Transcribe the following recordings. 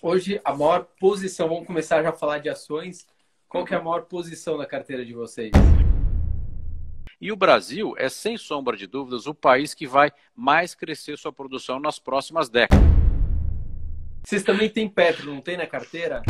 Hoje, a maior posição, vamos começar já a falar de ações. Qual que é a maior posição da carteira de vocês? E o Brasil é, sem sombra de dúvidas, o país que vai mais crescer sua produção nas próximas décadas. Vocês também têm Petro, não tem na carteira?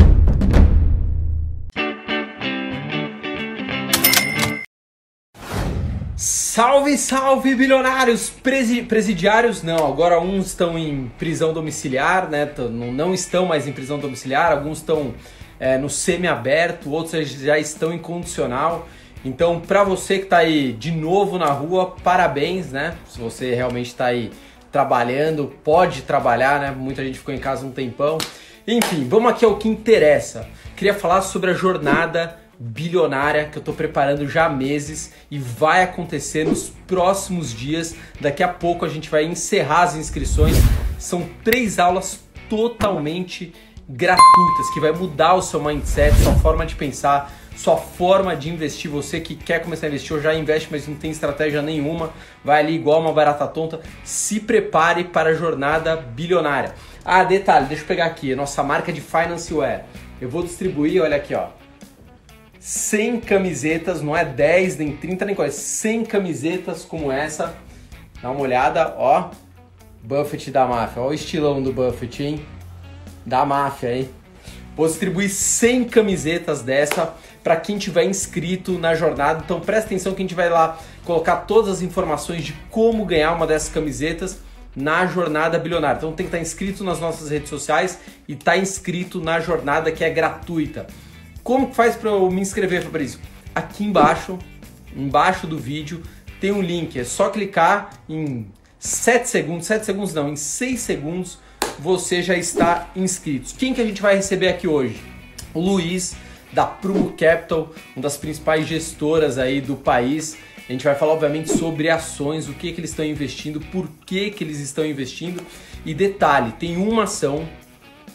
Salve, salve, bilionários! Presi presidiários, não, agora uns estão em prisão domiciliar, né? Não estão mais em prisão domiciliar, alguns estão é, no semi-aberto, outros já estão em condicional. Então, para você que está aí de novo na rua, parabéns, né? Se você realmente está aí trabalhando, pode trabalhar, né? Muita gente ficou em casa um tempão. Enfim, vamos aqui ao que interessa. Queria falar sobre a jornada bilionária que eu estou preparando já há meses e vai acontecer nos próximos dias. Daqui a pouco a gente vai encerrar as inscrições. São três aulas totalmente gratuitas que vai mudar o seu mindset, sua forma de pensar, sua forma de investir. Você que quer começar a investir ou já investe, mas não tem estratégia nenhuma, vai ali igual uma barata tonta. Se prepare para a jornada bilionária. Ah, detalhe, deixa eu pegar aqui, nossa marca de Financeware. Eu vou distribuir, olha aqui, ó 100 camisetas, não é 10, nem 30, nem 40, 100 camisetas como essa. Dá uma olhada, ó. Buffett da máfia, ó o estilão do Buffett, hein? Da máfia, hein? Vou distribuir 100 camisetas dessa para quem tiver inscrito na jornada. Então presta atenção que a gente vai lá colocar todas as informações de como ganhar uma dessas camisetas na jornada bilionária. Então tem que estar inscrito nas nossas redes sociais e estar tá inscrito na jornada que é gratuita. Como faz para eu me inscrever, Fabrício? Aqui embaixo, embaixo do vídeo, tem um link. É só clicar em 7 segundos, 7 segundos não, em 6 segundos você já está inscrito. Quem que a gente vai receber aqui hoje? O Luiz da Prumo Capital, uma das principais gestoras aí do país. A gente vai falar obviamente sobre ações, o que que eles estão investindo, por que que eles estão investindo e detalhe, tem uma ação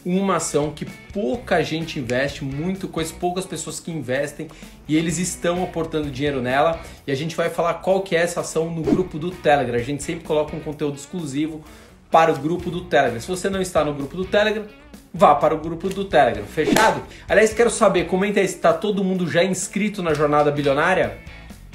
uma ação que pouca gente investe, muito coisa, poucas pessoas que investem e eles estão aportando dinheiro nela. E a gente vai falar qual que é essa ação no grupo do Telegram. A gente sempre coloca um conteúdo exclusivo para o grupo do Telegram. Se você não está no grupo do Telegram, vá para o grupo do Telegram. Fechado? Aliás, quero saber, comenta aí se está todo mundo já inscrito na Jornada Bilionária.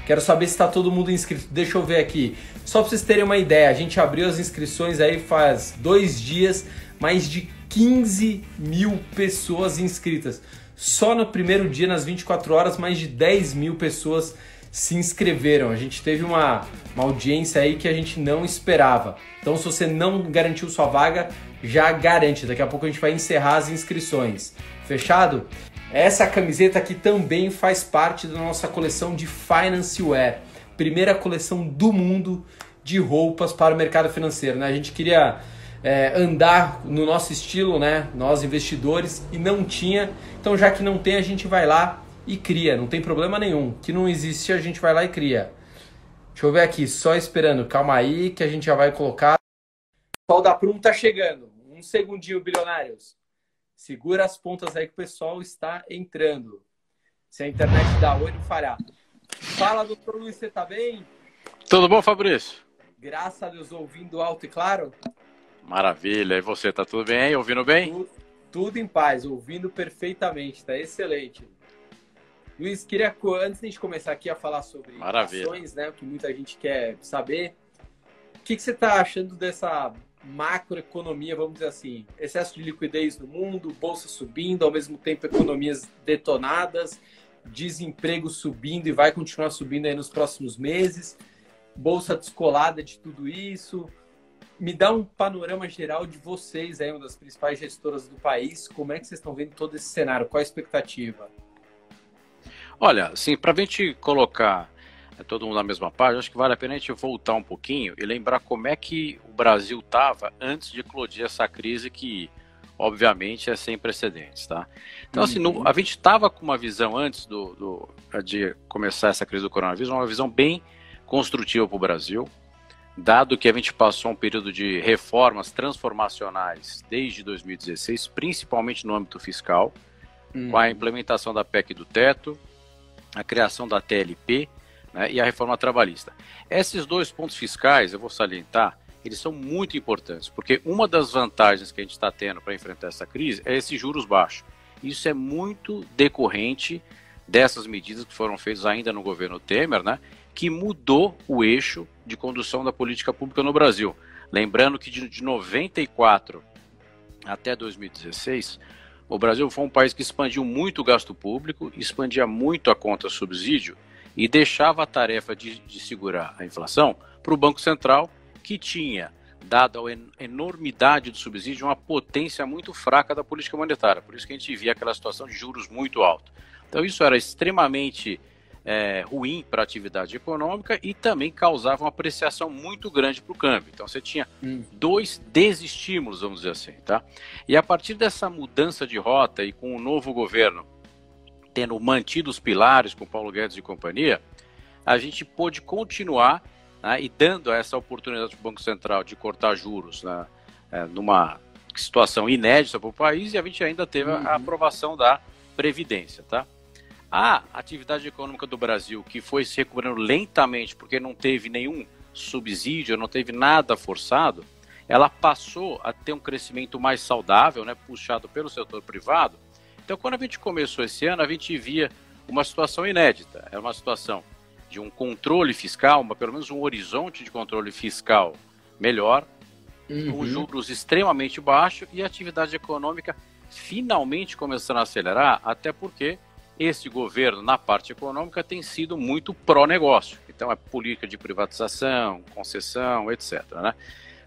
Quero saber se está todo mundo inscrito. Deixa eu ver aqui. Só para vocês terem uma ideia, a gente abriu as inscrições aí faz dois dias, mais de 15 mil pessoas inscritas. Só no primeiro dia, nas 24 horas, mais de 10 mil pessoas se inscreveram. A gente teve uma, uma audiência aí que a gente não esperava. Então, se você não garantiu sua vaga, já garante. Daqui a pouco a gente vai encerrar as inscrições. Fechado? Essa camiseta aqui também faz parte da nossa coleção de Finance Wear, primeira coleção do mundo de roupas para o mercado financeiro. Né? A gente queria é, andar no nosso estilo, né? Nós investidores, e não tinha. Então, já que não tem, a gente vai lá e cria, não tem problema nenhum. Que não existe, a gente vai lá e cria. Deixa eu ver aqui, só esperando. Calma aí que a gente já vai colocar. O pessoal da Prum tá chegando. Um segundinho, bilionários. Segura as pontas aí que o pessoal está entrando. Se a internet dá oi, não falhar. Fala, doutor Luiz, você tá bem? Tudo bom, Fabrício? Graças a Deus, ouvindo alto e claro? Maravilha. E você, tá tudo bem? Ouvindo bem? Tudo, tudo em paz, ouvindo perfeitamente, tá excelente. Luiz, queria, antes de a gente começar aqui a falar sobre Maravilha. ações, né, o que muita gente quer saber, o que, que você está achando dessa macroeconomia, vamos dizer assim, excesso de liquidez no mundo, bolsa subindo, ao mesmo tempo economias detonadas, desemprego subindo e vai continuar subindo aí nos próximos meses, bolsa descolada de tudo isso, me dá um panorama geral de vocês aí, uma das principais gestoras do país. Como é que vocês estão vendo todo esse cenário? Qual a expectativa? Olha, assim, para a gente colocar é, todo mundo na mesma página, acho que vale a pena a gente voltar um pouquinho e lembrar como é que o Brasil estava antes de eclodir essa crise que, obviamente, é sem precedentes, tá? Então, assim, no, a gente estava com uma visão antes do, do, de começar essa crise do coronavírus, uma visão bem construtiva para o Brasil, dado que a gente passou um período de reformas transformacionais desde 2016, principalmente no âmbito fiscal, com a uhum. implementação da PEC do teto, a criação da TLP né, e a reforma trabalhista. Esses dois pontos fiscais, eu vou salientar, eles são muito importantes, porque uma das vantagens que a gente está tendo para enfrentar essa crise é esses juros baixos. Isso é muito decorrente dessas medidas que foram feitas ainda no governo Temer, né, que mudou o eixo de condução da política pública no Brasil. Lembrando que de, de 94 até 2016, o Brasil foi um país que expandiu muito o gasto público, expandia muito a conta subsídio e deixava a tarefa de, de segurar a inflação para o Banco Central, que tinha, dado a enormidade do subsídio, uma potência muito fraca da política monetária. Por isso que a gente via aquela situação de juros muito alto. Então isso era extremamente é, ruim para a atividade econômica e também causava uma apreciação muito grande para o câmbio. Então você tinha hum. dois desestímulos, vamos dizer assim. Tá? E a partir dessa mudança de rota e com o novo governo tendo mantido os pilares com Paulo Guedes e companhia, a gente pôde continuar né, e dando essa oportunidade para o Banco Central de cortar juros né, é, numa situação inédita para o país e a gente ainda teve uhum. a aprovação da Previdência. Tá? A atividade econômica do Brasil, que foi se recuperando lentamente porque não teve nenhum subsídio, não teve nada forçado, ela passou a ter um crescimento mais saudável, né, puxado pelo setor privado. Então, quando a gente começou esse ano, a gente via uma situação inédita. Era uma situação de um controle fiscal, uma, pelo menos um horizonte de controle fiscal melhor, uhum. com juros extremamente baixos e a atividade econômica finalmente começando a acelerar, até porque este governo, na parte econômica, tem sido muito pró-negócio. Então, é política de privatização, concessão, etc. Né?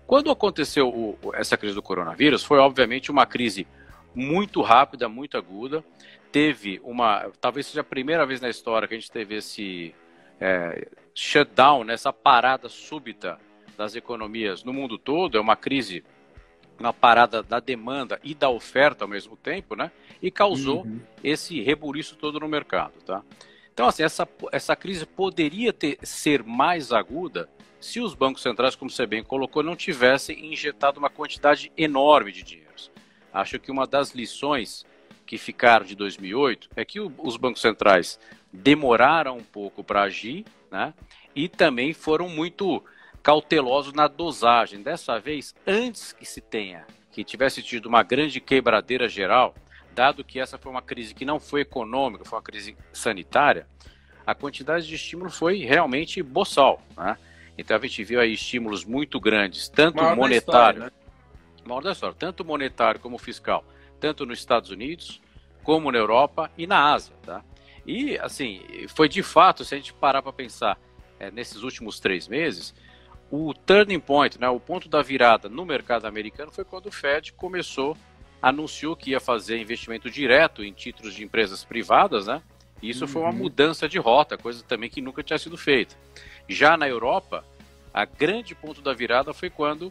Quando aconteceu o, essa crise do coronavírus, foi obviamente uma crise muito rápida, muito aguda. Teve uma, talvez seja a primeira vez na história que a gente teve esse é, shutdown, né, essa parada súbita das economias no mundo todo. É uma crise uma parada da demanda e da oferta ao mesmo tempo, né? E causou uhum. esse rebuliço todo no mercado, tá? Então, assim, essa, essa crise poderia ter, ser mais aguda se os bancos centrais, como você bem colocou, não tivessem injetado uma quantidade enorme de dinheiros. Acho que uma das lições que ficaram de 2008 é que o, os bancos centrais demoraram um pouco para agir, né? E também foram muito cautelosos na dosagem. Dessa vez, antes que se tenha, que tivesse tido uma grande quebradeira geral, dado que essa foi uma crise que não foi econômica, foi uma crise sanitária, a quantidade de estímulo foi realmente boçal. Né? Então a gente viu aí estímulos muito grandes, tanto maior monetário, da história, né? história, tanto monetário como fiscal, tanto nos Estados Unidos, como na Europa e na Ásia. Tá? E assim, foi de fato, se a gente parar para pensar é, nesses últimos três meses, o turning point, né, o ponto da virada no mercado americano foi quando o Fed começou, anunciou que ia fazer investimento direto em títulos de empresas privadas, né? E isso uhum. foi uma uhum. mudança de rota, coisa também que nunca tinha sido feita. Já na Europa, a grande ponto da virada foi quando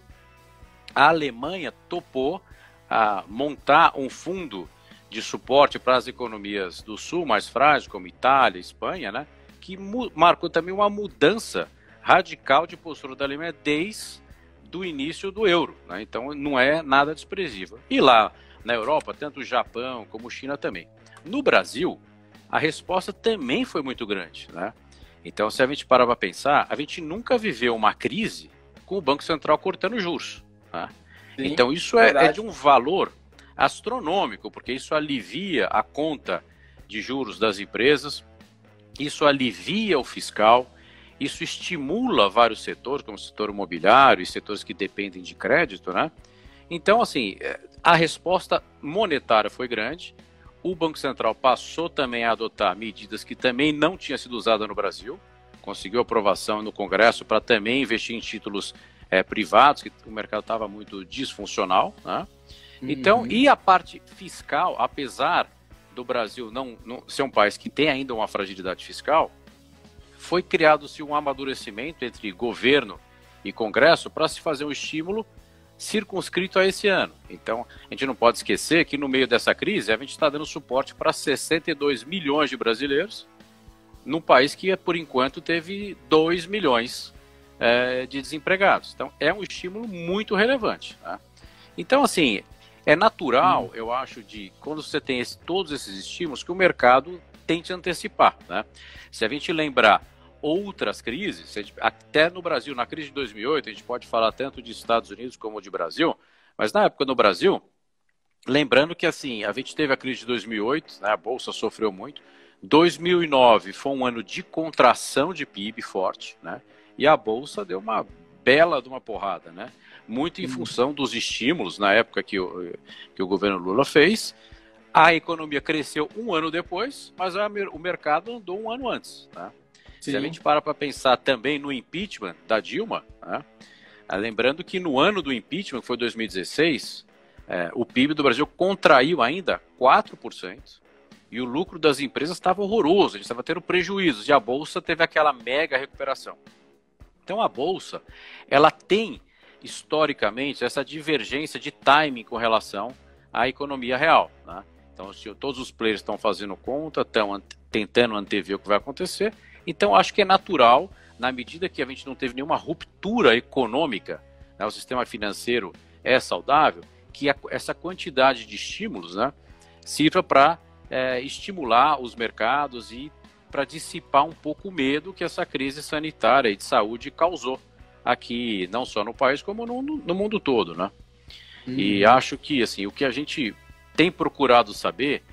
a Alemanha topou a montar um fundo de suporte para as economias do sul mais frágeis, como Itália, Espanha, né? Que marcou também uma mudança radical de postura da Alemanha desde o início do euro. Né? Então não é nada desprezível. E lá na Europa, tanto o Japão como a China também. No Brasil, a resposta também foi muito grande. Né? Então, se a gente parar para pensar, a gente nunca viveu uma crise com o Banco Central cortando juros. Né? Sim, então, isso é, é, de um valor astronômico, porque isso alivia a conta de juros das empresas, isso alivia o fiscal, isso estimula vários setores, como o setor imobiliário e setores que dependem de crédito, né? Então, assim, é, a resposta monetária foi grande. O Banco Central passou também a adotar medidas que também não tinham sido usadas no Brasil. Conseguiu aprovação no Congresso para também investir em títulos é, privados, que o mercado estava muito disfuncional. Né? Então, uhum. e a parte fiscal, apesar do Brasil não, não ser um país que tem ainda uma fragilidade fiscal, foi criado-se um amadurecimento entre governo e Congresso para se fazer um estímulo circunscrito a esse ano. Então, a gente não pode esquecer que no meio dessa crise a gente está dando suporte para 62 milhões de brasileiros, num país que, por enquanto, teve 2 milhões é, de desempregados. Então, é um estímulo muito relevante. Tá? Então, assim, é natural, hum. eu acho, de quando você tem esse, todos esses estímulos, que o mercado tente antecipar. Né? Se a gente lembrar outras crises, até no Brasil, na crise de 2008, a gente pode falar tanto de Estados Unidos como de Brasil, mas na época no Brasil, lembrando que assim, a gente teve a crise de 2008, né, a bolsa sofreu muito. 2009 foi um ano de contração de PIB forte, né? E a bolsa deu uma bela de uma porrada, né? Muito em uhum. função dos estímulos na época que o, que o governo Lula fez. A economia cresceu um ano depois, mas a, o mercado andou um ano antes. Né? Se a gente para para pensar também no impeachment da Dilma, né? Ah, lembrando que no ano do impeachment, que foi 2016, é, o PIB do Brasil contraiu ainda 4%, e o lucro das empresas estava horroroso, a gente estava tendo prejuízos, e a Bolsa teve aquela mega recuperação. Então a bolsa, ela tem historicamente essa divergência de timing com relação à economia real. Né? Então, se todos os players estão fazendo conta, estão tentando antever o que vai acontecer, então acho que é natural, na medida que a gente não teve nenhuma ruptura econômica, né, o sistema financeiro é saudável, que a, essa quantidade de estímulos né, sirva para é, estimular os mercados e para dissipar um pouco o medo que essa crise sanitária e de saúde causou aqui, não só no país, como no, no mundo todo, né? Uhum. E acho que, assim, o que a gente tem procurado saber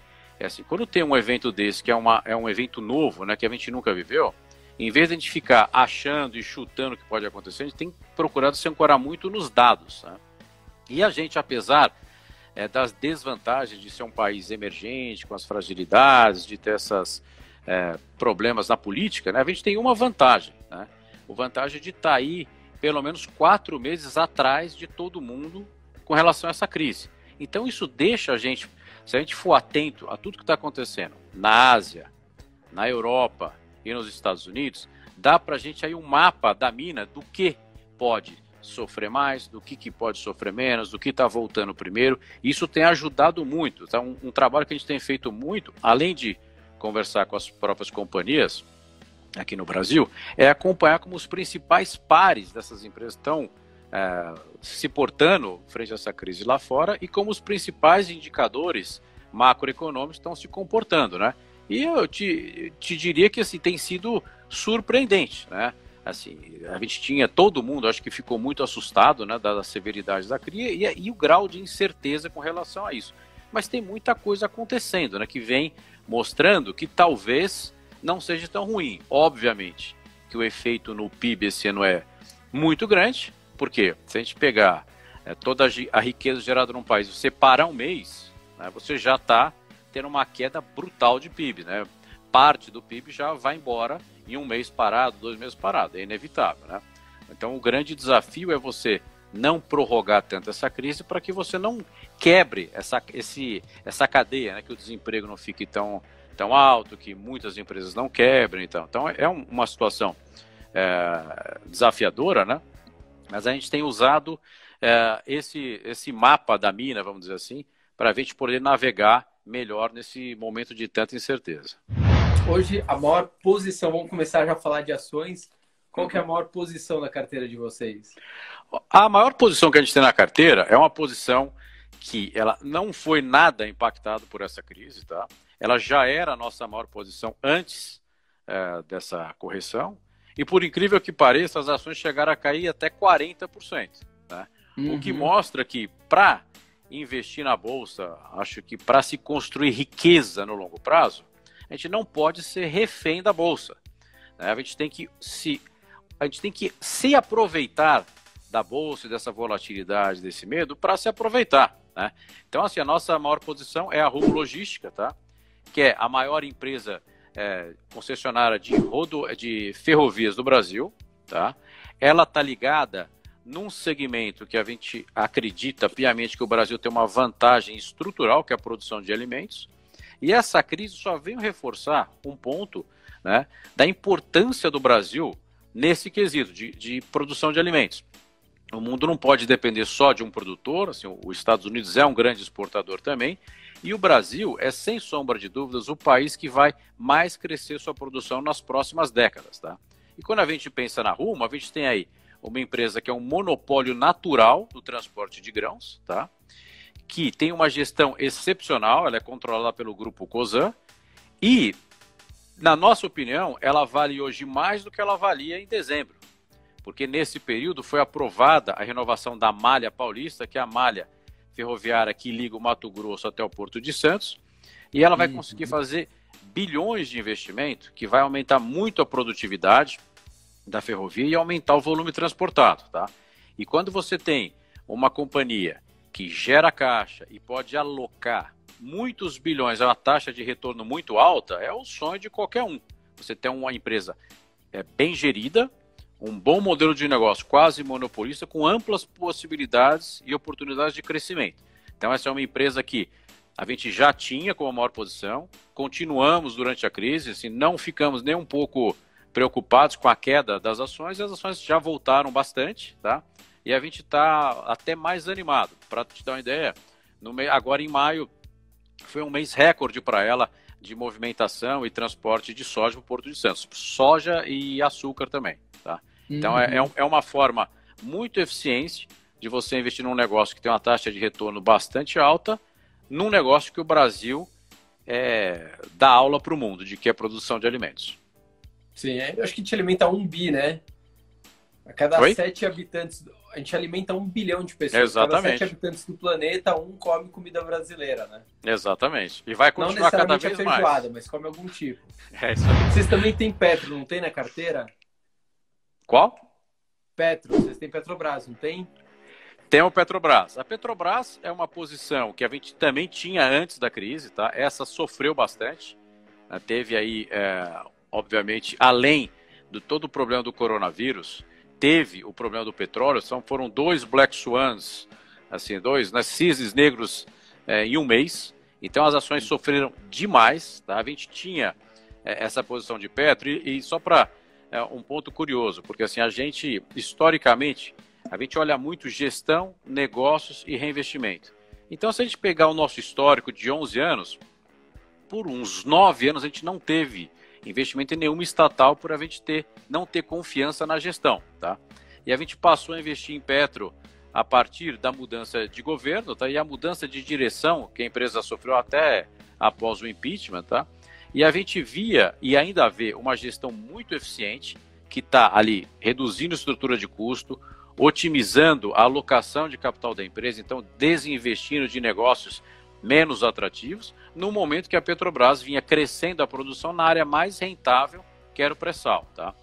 é assim, quando tem um evento desse, que é, uma, é um evento novo, né, que a gente nunca viveu, em vez de a gente ficar achando e chutando o que pode acontecer, a gente tem procurado se ancorar muito nos dados, né? E a gente, apesar é, das desvantagens de ser um país emergente, com as fragilidades, de ter essas é, problemas na política, né, a gente tem uma vantagem, né? Vantagem de estar tá aí pelo menos quatro meses atrás de todo mundo com relação a essa crise. Então isso deixa a gente, se a gente for atento a tudo que está acontecendo na Ásia, na Europa e nos Estados Unidos, dá para a gente aí um mapa da mina do que pode sofrer mais, do que, que pode sofrer menos, do que está voltando primeiro. Isso tem ajudado muito. Tá? Um, um trabalho que a gente tem feito muito, além de conversar com as próprias companhias aqui no Brasil, é acompanhar como os principais pares dessas empresas estão é, se portando frente a essa crise lá fora e como os principais indicadores macroeconômicos estão se comportando, né? E eu te, te diria que assim, tem sido surpreendente, né? Assim, a gente tinha, todo mundo acho que ficou muito assustado, né, da, severidade da crise e, e o grau de incerteza com relação a isso. Mas tem muita coisa acontecendo, né, que vem mostrando que talvez não seja tão ruim. Obviamente que o efeito no PIB esse ano é muito grande, porque se a gente pegar é, toda a riqueza gerada num país, você parar um mês, né, você já está tendo uma queda brutal de PIB. Né? Parte do PIB já vai embora em um mês parado, dois meses parado, é inevitável. Né? Então o grande desafio é você não prorrogar tanto essa crise para que você não quebre essa, esse, essa cadeia, né? que o desemprego não fique tão, tão alto, que muitas empresas não quebrem. Então, então é uma situação é, desafiadora, né? Mas a gente tem usado é, esse, esse mapa da mina, vamos dizer assim, para a gente poder navegar melhor nesse momento de tanta incerteza. Hoje, a maior posição, vamos começar já a falar de ações. Qual que é a maior posição na carteira de vocês? A maior posição que a gente tem na carteira é uma posição que ela não foi nada impactada por essa crise, tá? Ela já era a nossa maior posição antes é, dessa correção. E por incrível que pareça, as ações chegaram a cair até 40%. Né? Uhum. O que uhum. mostra que para investir na bolsa, acho que para se construir riqueza no longo prazo, a gente não pode ser refém da bolsa. Né? A gente tem que se a gente tem que se aproveitar da bolsa e dessa volatilidade, desse medo, para se aproveitar. Né? Então, assim, a nossa maior posição é a Rumo Logística, tá? que é a maior empresa é, concessionária de, rodo, de ferrovias do Brasil. Tá? Ela está ligada num segmento que a gente acredita piamente que o Brasil tem uma vantagem estrutural, que é a produção de alimentos. E essa crise só veio reforçar um ponto né, da importância do Brasil nesse quesito de, de produção de alimentos. O mundo não pode depender só de um produtor, assim, os Estados Unidos é um grande exportador também, e o Brasil é, sem sombra de dúvidas, o país que vai mais crescer sua produção nas próximas décadas. Tá? E quando a gente pensa na Rumo, a gente tem aí uma empresa que é um monopólio natural do transporte de grãos, tá? que tem uma gestão excepcional, ela é controlada pelo grupo COSAN, e na nossa opinião, ela vale hoje mais do que ela valia em dezembro. Porque nesse período foi aprovada a renovação da malha paulista, que é a malha ferroviária que liga o Mato Grosso até o Porto de Santos, e ela vai conseguir fazer bilhões de investimento, que vai aumentar muito a produtividade da ferrovia e aumentar o volume transportado, tá? E quando você tem uma companhia que gera caixa e pode alocar muitos bilhões a uma taxa de retorno muito alta, é o sonho de qualquer um. Você tem uma empresa é, bem gerida, um bom modelo de negócio quase monopolista, com amplas possibilidades e oportunidades de crescimento. Então, essa é uma empresa que a gente já tinha como maior posição, continuamos durante a crise, assim, não ficamos nem um pouco preocupados com a queda das ações, e as ações já voltaram bastante, tá? E a gente está até mais animado. Para te dar uma ideia, meio, agora em maio foi um mês recorde para ela de movimentação e transporte de soja para o Porto de Santos. Soja e açúcar também, tá? Então uhum. é, é, é uma forma muito eficiente de você investir num negócio que tem uma taxa de retorno bastante alta num negócio que o Brasil é, dá aula para o mundo, de que é produção de alimentos. Sim, é, eu acho que te alimenta um bi, né? A cada Oi? sete habitantes, a gente alimenta um bilhão de pessoas. Exatamente. Cada sete habitantes do planeta, um come comida brasileira, né? Exatamente. E vai continuar cada vez a feijoada, mais. mas come algum tipo. É. Vocês também têm Petro, não tem na carteira? Qual? Petro, vocês têm Petrobras, não tem? Tem o Petrobras. A Petrobras é uma posição que a gente também tinha antes da crise, tá? Essa sofreu bastante. Né? Teve aí, é, obviamente, além do todo o problema do coronavírus, teve o problema do petróleo. São, foram dois Black Swans, assim, dois né, cisnes negros é, em um mês. Então as ações sofreram demais. Tá? A gente tinha é, essa posição de Petro e, e só para é, um ponto curioso, porque assim a gente historicamente a gente olha muito gestão, negócios e reinvestimento. Então, se a gente pegar o nosso histórico de 11 anos, por uns 9 anos a gente não teve investimento em nenhuma estatal por a gente ter, não ter confiança na gestão. Tá? E a gente passou a investir em Petro a partir da mudança de governo tá? e a mudança de direção que a empresa sofreu até após o impeachment. Tá? E a gente via e ainda vê uma gestão muito eficiente que está ali reduzindo a estrutura de custo, otimizando a alocação de capital da empresa, então desinvestindo de negócios menos atrativos, no momento que a Petrobras vinha crescendo a produção na área mais rentável, que era o pré-sal, tá?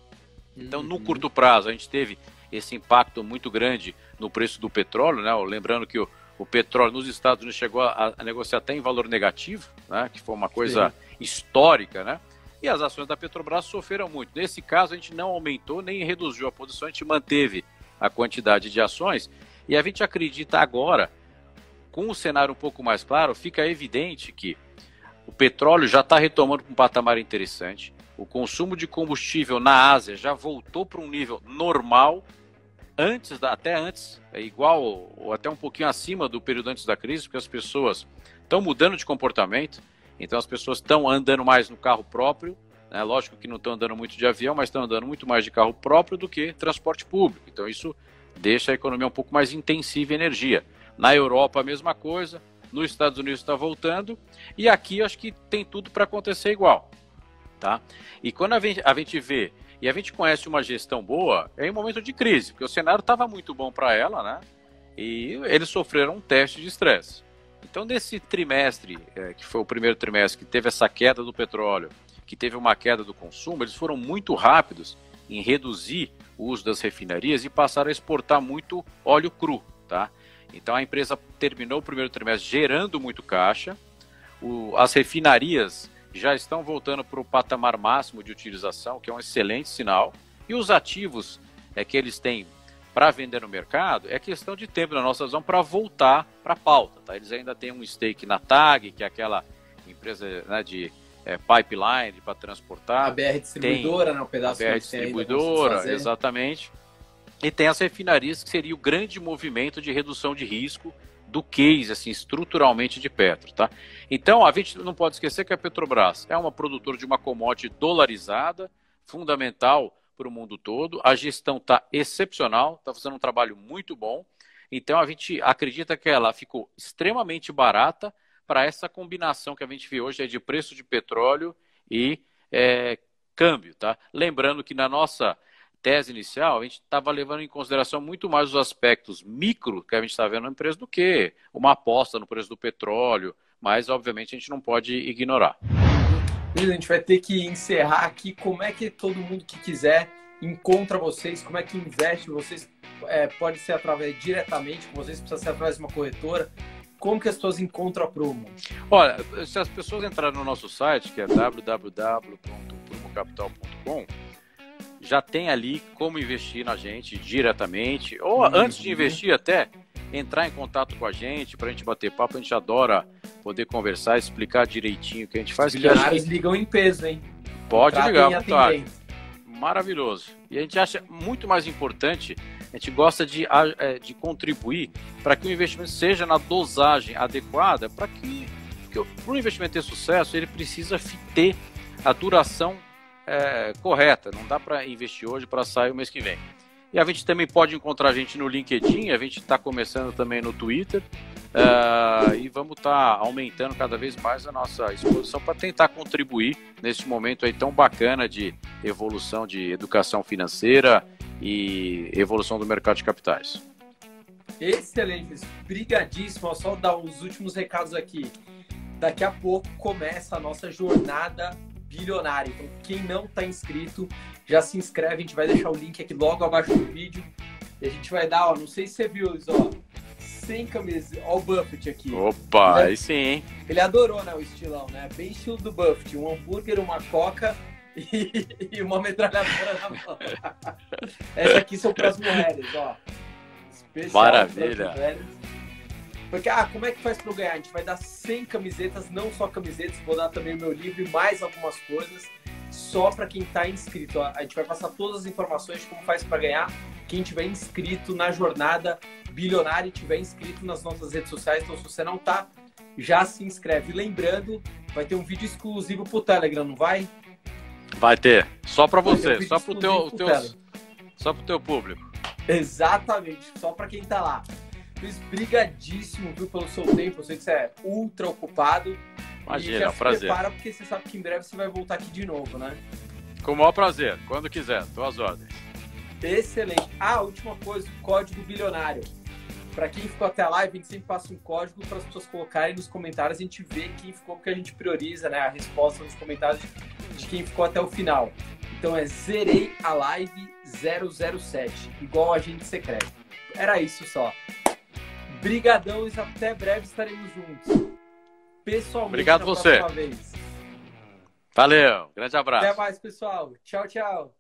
Então, no uhum. curto prazo, a gente teve esse impacto muito grande no preço do petróleo, né? Lembrando que o, o petróleo nos Estados Unidos chegou a, a, negociar até em valor negativo, né? Que foi uma coisa Sim. Histórica, né? E as ações da Petrobras sofreram muito. Nesse caso, a gente não aumentou nem reduziu a posição, a gente manteve a quantidade de ações. E a gente acredita agora, com o cenário um pouco mais claro, fica evidente que o petróleo já está retomando para um patamar interessante. O consumo de combustível na Ásia já voltou para um nível normal, antes da, até antes, é igual ou até um pouquinho acima do período antes da crise, porque as pessoas estão mudando de comportamento. Então as pessoas estão andando mais no carro próprio, né? Lógico que não estão andando muito de avião, mas estão andando muito mais de carro próprio do que transporte público. Então isso deixa a economia um pouco mais intensiva em energia. Na Europa, a mesma coisa. Nos Estados Unidos está voltando. E aqui acho que tem tudo para acontecer igual. Tá? E quando a gente, a gente vê e a gente conhece uma gestão boa, é em momento de crise, porque o cenário estava muito bom para ela, né? E eles sofreram um teste de estresse. Então, nesse trimestre, é, que foi o primeiro trimestre que teve essa queda do petróleo, que teve uma queda do consumo, eles foram muito rápidos em reduzir o uso das refinarias e passaram a exportar muito óleo cru, tá? Então a empresa terminou o primeiro trimestre gerando muito caixa, o, as refinarias já estão voltando para o patamar máximo de utilização, que é um excelente sinal, e os ativos é, que eles têm para vender no mercado é questão de tempo na nossa visão para voltar para a pauta. Tá? Eles ainda têm um stake na TAG, que é aquela empresa né, de é, pipeline para transportar. A BR distribuidora, né, um pedaço a BR distribuidora, exatamente. E tem as refinarias que seria o grande movimento de redução de risco do case, assim, estruturalmente de Petro, tá? Então, a gente não pode esquecer que a Petrobras é uma produtora de uma commodity dolarizada, fundamental para o mundo todo. A gestão está excepcional, está fazendo um trabalho muito bom. Então, a gente acredita que ela ficou extremamente barata, para essa combinação que a gente vê hoje é de preço de petróleo e é, câmbio, tá? Lembrando que na nossa tese inicial, a gente estava levando em consideração muito mais os aspectos micro que a gente está vendo na empresa do que uma aposta no preço do petróleo, mas obviamente a gente não pode ignorar. A gente vai ter que encerrar aqui. Como é que todo mundo que quiser encontra vocês? Como é que investe? Vocês é, pode ser através diretamente com vocês, precisa ser através de uma corretora. Como que as pessoas encontram a Promo? Olha, se as pessoas entrarem no nosso site, que é www.promocapital.com, já tem ali como investir na gente diretamente, ou uhum. antes de investir até, entrar em contato com a gente, para a gente bater papo, a gente adora poder conversar, explicar direitinho o que a gente faz. Os bilionários ligam em peso, hein? Pode ligar à vontade. Maravilhoso. E a gente acha muito mais importante, a gente gosta de, é, de contribuir para que o investimento seja na dosagem adequada, para que, que o investimento ter sucesso, ele precisa ter a duração é, correta. Não dá para investir hoje para sair o mês que vem. E a gente também pode encontrar a gente no LinkedIn, a gente está começando também no Twitter. Uh, e vamos estar tá aumentando cada vez mais a nossa exposição para tentar contribuir nesse momento aí tão bacana de evolução de educação financeira e evolução do mercado de capitais. Excelente, brigadíssimo. Só dar os últimos recados aqui. Daqui a pouco começa a nossa jornada bilionária. Então, quem não está inscrito, já se inscreve. A gente vai deixar o link aqui logo abaixo do vídeo. E a gente vai dar, ó, não sei se você viu ó, sem camisa. Ó o Buffett aqui. Opa, é aí sim, hein? Ele adorou, né, o estilão, né? Bem estilo do Buffett. Um hambúrguer, uma coca e, e uma metralhadora na mão. Essa aqui são para as mulheres, ó. Especial Maravilha. Porque, ah, como é que faz para eu ganhar? A gente vai dar 100 camisetas, não só camisetas, vou dar também o meu livro e mais algumas coisas, só para quem está inscrito. A gente vai passar todas as informações de como faz para ganhar. Quem tiver inscrito na jornada bilionária e tiver inscrito nas nossas redes sociais. Então, se você não tá, já se inscreve. Lembrando, vai ter um vídeo exclusivo pro Telegram, não vai? Vai ter. Só para você, um só pro teu, pro teu só pro teu público. Exatamente, só para quem tá lá. Luiz, brigadíssimo, viu, pelo seu tempo. Eu sei que você é ultra ocupado. Imagina, é um prazer. prepara porque você sabe que em breve você vai voltar aqui de novo, né? Com o maior prazer, quando quiser, tô às ordens. Excelente. Ah, última coisa, código bilionário. Para quem ficou até a live, a gente sempre passa um código para as pessoas colocarem nos comentários. A gente vê quem ficou, porque a gente prioriza né, a resposta nos comentários de quem ficou até o final. Então é zerei a live 007, igual a gente secreto. Era isso só. Brigadão e até breve estaremos juntos. Pessoalmente, Obrigado você. Valeu, grande abraço. Até mais, pessoal. Tchau, tchau.